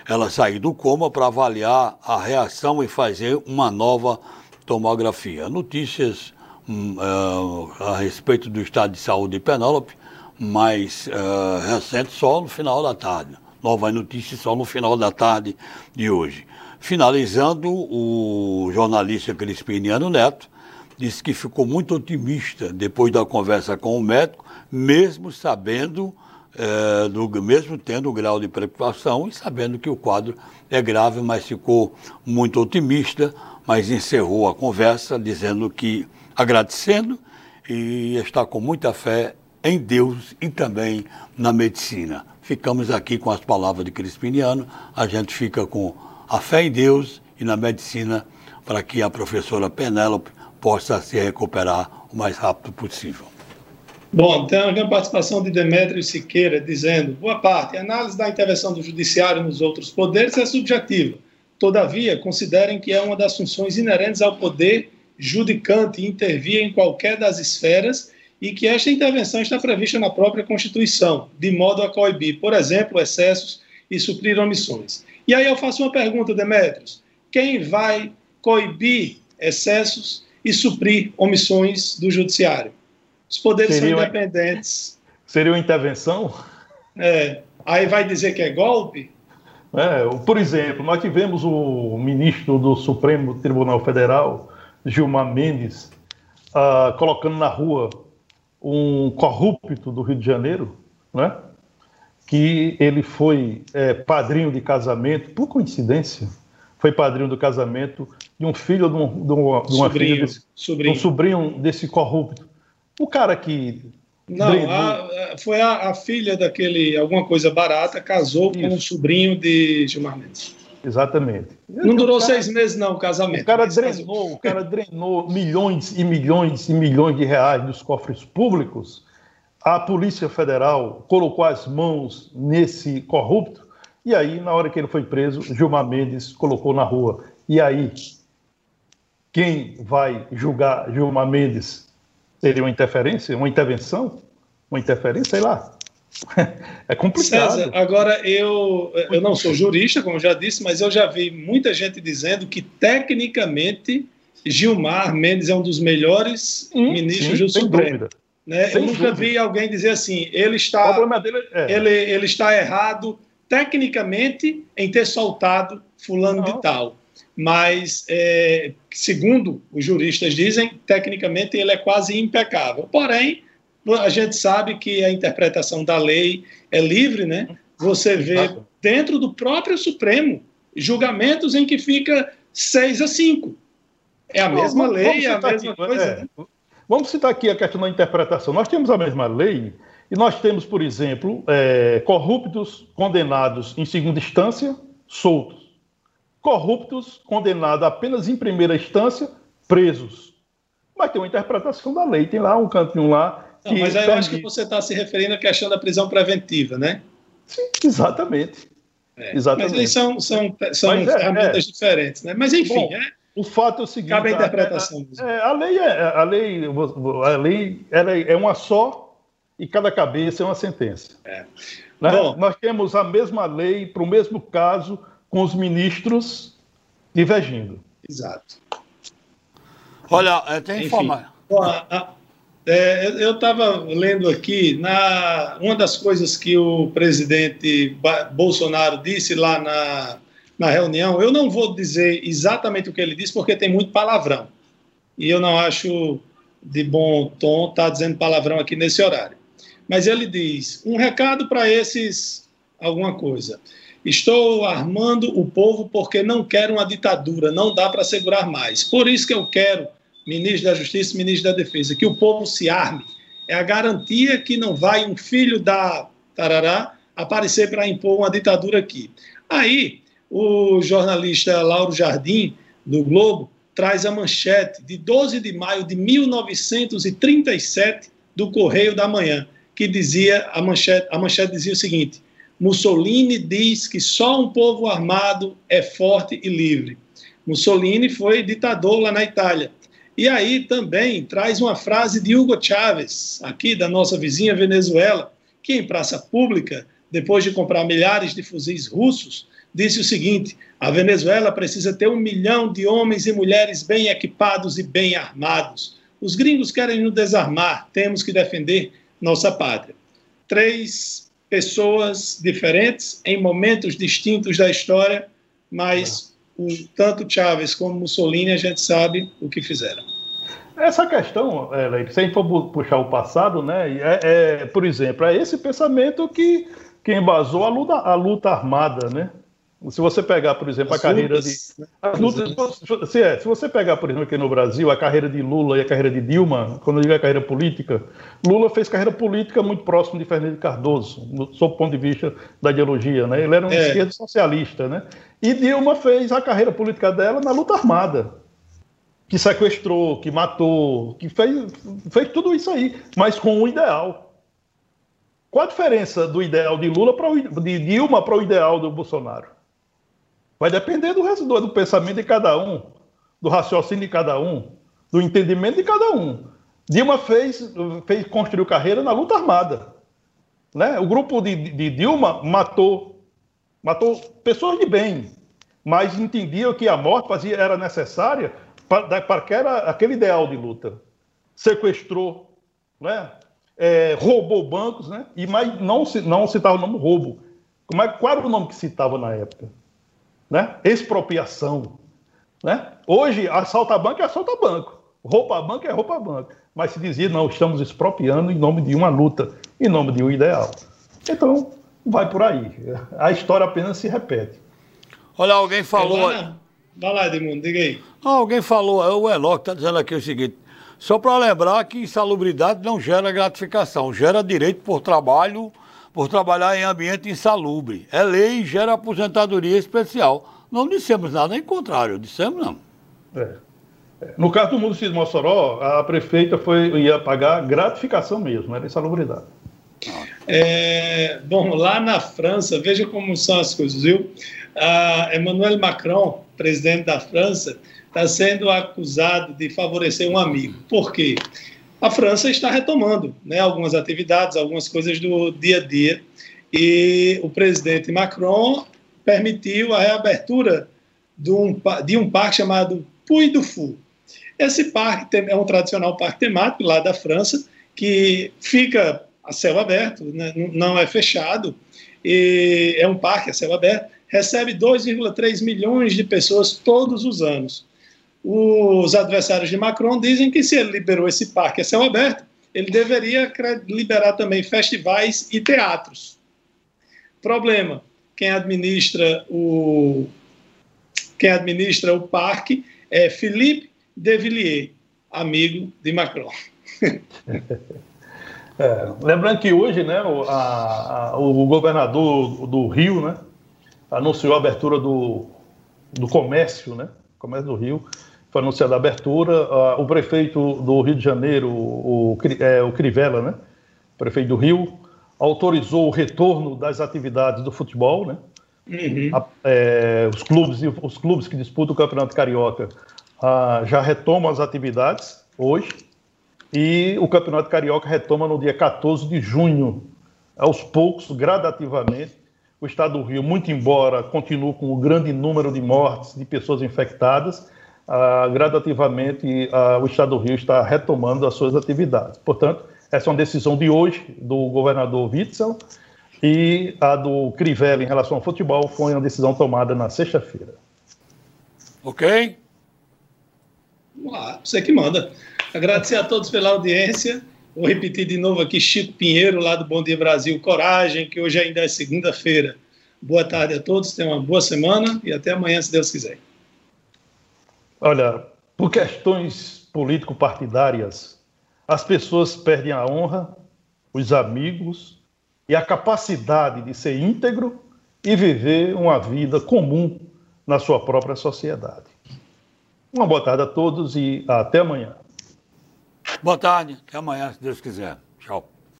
ela sair do coma para avaliar a reação e fazer uma nova tomografia. Notícias um, uh, a respeito do estado de saúde de Penélope, mais uh, recente só no final da tarde. Novas notícias só no final da tarde de hoje. Finalizando, o jornalista Crispiniano Neto disse que ficou muito otimista depois da conversa com o médico, mesmo sabendo, é, do, mesmo tendo o grau de preocupação e sabendo que o quadro é grave, mas ficou muito otimista, mas encerrou a conversa dizendo que agradecendo e está com muita fé em Deus e também na medicina. Ficamos aqui com as palavras de Crispiniano, a gente fica com a fé em Deus e na medicina para que a professora Penélope possa se recuperar o mais rápido possível. Bom, temos a participação de Demétrio Siqueira dizendo: boa parte, a análise da intervenção do judiciário nos outros poderes é subjetiva. Todavia, considerem que é uma das funções inerentes ao poder judicante intervir em qualquer das esferas e que esta intervenção está prevista na própria Constituição, de modo a coibir, por exemplo, excessos e suprir omissões. E aí eu faço uma pergunta, Demetrios: quem vai coibir excessos e suprir omissões do Judiciário? Os poderes seria são independentes. Seria uma intervenção? É. Aí vai dizer que é golpe? É, por exemplo, nós tivemos o ministro do Supremo Tribunal Federal, Gilmar Mendes, uh, colocando na rua um corrupto do Rio de Janeiro, né? que ele foi é, padrinho de casamento, por coincidência, foi padrinho do casamento de um filho de, um, de uma, de uma sobrinho, filha desse, sobrinho. um sobrinho desse corrupto. O cara que não, a, foi a, a, filha daquele alguma coisa barata casou Isso. com o sobrinho de Gilmar Mendes. Exatamente. Não durou cara, seis meses, não, o casamento. O cara drenou, o cara drenou milhões e milhões e milhões de reais dos cofres públicos. A Polícia Federal colocou as mãos nesse corrupto, e aí, na hora que ele foi preso, Gilmar Mendes colocou na rua. E aí, quem vai julgar Gilmar Mendes? Seria uma interferência, uma intervenção? Uma interferência, sei lá. É complicado. César, agora eu, eu não sou jurista, como já disse, mas eu já vi muita gente dizendo que tecnicamente Gilmar Mendes é um dos melhores hum, ministros sim, do Supremo. Né? Eu nunca dúvida. vi alguém dizer assim, ele está, é. ele, ele está errado tecnicamente em ter soltado fulano não. de tal. mas, é, segundo os juristas dizem, tecnicamente ele é quase impecável. Porém, a gente sabe que a interpretação da lei é livre, né? Você vê dentro do próprio Supremo julgamentos em que fica 6 a 5. É a mesma vamos, lei, é a mesma aqui, coisa. É, né? Vamos citar aqui a questão da interpretação. Nós temos a mesma lei e nós temos, por exemplo, é, corruptos condenados em segunda instância, soltos. Corruptos condenados apenas em primeira instância, presos. Mas tem uma interpretação da lei, tem lá um cantinho lá. Não, mas aí eu acho que você está se referindo à questão da prisão preventiva, né? Sim, exatamente. É, exatamente. Mas aí são, são, são é, ferramentas é. diferentes, né? Mas enfim, Bom, é, o fato é o seguinte: cabe a interpretação. A, a, a, lei é a lei, a lei ela é uma só e cada cabeça é uma sentença. É. Né? Bom, Nós temos a mesma lei para o mesmo caso com os ministros divergindo. Exato. Olha, é, tem informação. É, eu estava lendo aqui, na, uma das coisas que o presidente Bolsonaro disse lá na, na reunião, eu não vou dizer exatamente o que ele disse, porque tem muito palavrão. E eu não acho de bom tom estar tá dizendo palavrão aqui nesse horário. Mas ele diz: um recado para esses, alguma coisa. Estou armando o povo porque não quero uma ditadura, não dá para segurar mais. Por isso que eu quero, ministro da Justiça e ministro da Defesa, que o povo se arme. É a garantia que não vai um filho da tarará aparecer para impor uma ditadura aqui. Aí, o jornalista Lauro Jardim, do Globo, traz a manchete de 12 de maio de 1937 do Correio da Manhã que dizia, a manchete, a manchete dizia o seguinte: Mussolini diz que só um povo armado é forte e livre. Mussolini foi ditador lá na Itália. E aí também traz uma frase de Hugo Chávez, aqui da nossa vizinha Venezuela, que em praça pública, depois de comprar milhares de fuzis russos, disse o seguinte: a Venezuela precisa ter um milhão de homens e mulheres bem equipados e bem armados. Os gringos querem nos desarmar, temos que defender nossa pátria. Três pessoas diferentes em momentos distintos da história, mas o, tanto Chávez como Mussolini a gente sabe o que fizeram. Essa questão, é, Leite, se a gente for puxar o passado, né, é, é, por exemplo, é esse pensamento que, que embasou a luta, a luta armada, né? Se você pegar, por exemplo, as a carreira lutas, de. As lutas, se, é, se você pegar, por exemplo, aqui no Brasil, a carreira de Lula e a carreira de Dilma, quando eu digo a carreira política, Lula fez carreira política muito próximo de Fernando Cardoso, sob o ponto de vista da ideologia, né? Ele era um é. esquerdo socialista, né? E Dilma fez a carreira política dela na luta armada, que sequestrou, que matou, que fez, fez tudo isso aí, mas com um ideal. Qual a diferença do ideal de Lula para de Dilma para o ideal do Bolsonaro? Vai depender do, do, do pensamento de cada um, do raciocínio de cada um, do entendimento de cada um. Dilma fez, fez construiu carreira na luta armada. Né? O grupo de, de Dilma matou, matou pessoas de bem, mas entendia que a morte fazia, era necessária para, para aquele ideal de luta. Sequestrou, né? É, roubou bancos, né? e mas não, não citava o nome roubo. Como é, qual era o nome que citava na época? Né? expropriação. Né? Hoje, assalta banco é assalta banco, roupa banco é roupa banco. Mas se dizia, não, estamos expropriando em nome de uma luta, em nome de um ideal. Então, vai por aí. A história apenas se repete. Olha, alguém falou. Vai lá, Edmundo, diga aí. alguém falou, é o Enoque está dizendo aqui o seguinte: só para lembrar que insalubridade não gera gratificação, gera direito por trabalho por trabalhar em ambiente insalubre. É lei e gera aposentadoria especial. Não dissemos nada em contrário, dissemos não. É. No caso do município de Mossoró, a prefeita foi, ia pagar gratificação mesmo, era insalubridade. É, bom, lá na França, veja como são as coisas, viu? A Emmanuel Macron, presidente da França, está sendo acusado de favorecer um amigo. Por quê? A França está retomando né, algumas atividades, algumas coisas do dia a dia. E o presidente Macron permitiu a reabertura de um, de um parque chamado Puy du Fou. Esse parque é um tradicional parque temático lá da França, que fica a céu aberto, né, não é fechado, e é um parque a céu aberto, recebe 2,3 milhões de pessoas todos os anos. Os adversários de Macron dizem que se ele liberou esse parque a céu aberto, ele deveria liberar também festivais e teatros. Problema: quem administra o quem administra o parque é Philippe de Villiers, amigo de Macron. É, lembrando que hoje, né, o, a, a, o governador do Rio, né, anunciou a abertura do, do comércio, né, comércio do Rio, foi anunciada a abertura. Uh, o prefeito do Rio de Janeiro, o, é, o Crivella, né, prefeito do Rio, autorizou o retorno das atividades do futebol, né, uhum. a, é, os clubes os clubes que disputam o Campeonato Carioca uh, já retomam as atividades hoje e o Campeonato Carioca retoma no dia 14 de junho, aos poucos, gradativamente. O estado do Rio, muito embora continue com o um grande número de mortes, de pessoas infectadas, ah, gradativamente ah, o estado do Rio está retomando as suas atividades. Portanto, essa é uma decisão de hoje do governador Witzel e a do Crivella em relação ao futebol foi uma decisão tomada na sexta-feira. Ok? Vamos lá, você que manda. Agradecer a todos pela audiência. Vou repetir de novo aqui, Chico Pinheiro, lá do Bom Dia Brasil. Coragem, que hoje ainda é segunda-feira. Boa tarde a todos, tenham uma boa semana e até amanhã, se Deus quiser. Olha, por questões político-partidárias, as pessoas perdem a honra, os amigos e a capacidade de ser íntegro e viver uma vida comum na sua própria sociedade. Uma boa tarde a todos e até amanhã. Boa tarde, até amanhã, se Deus quiser. Tchau.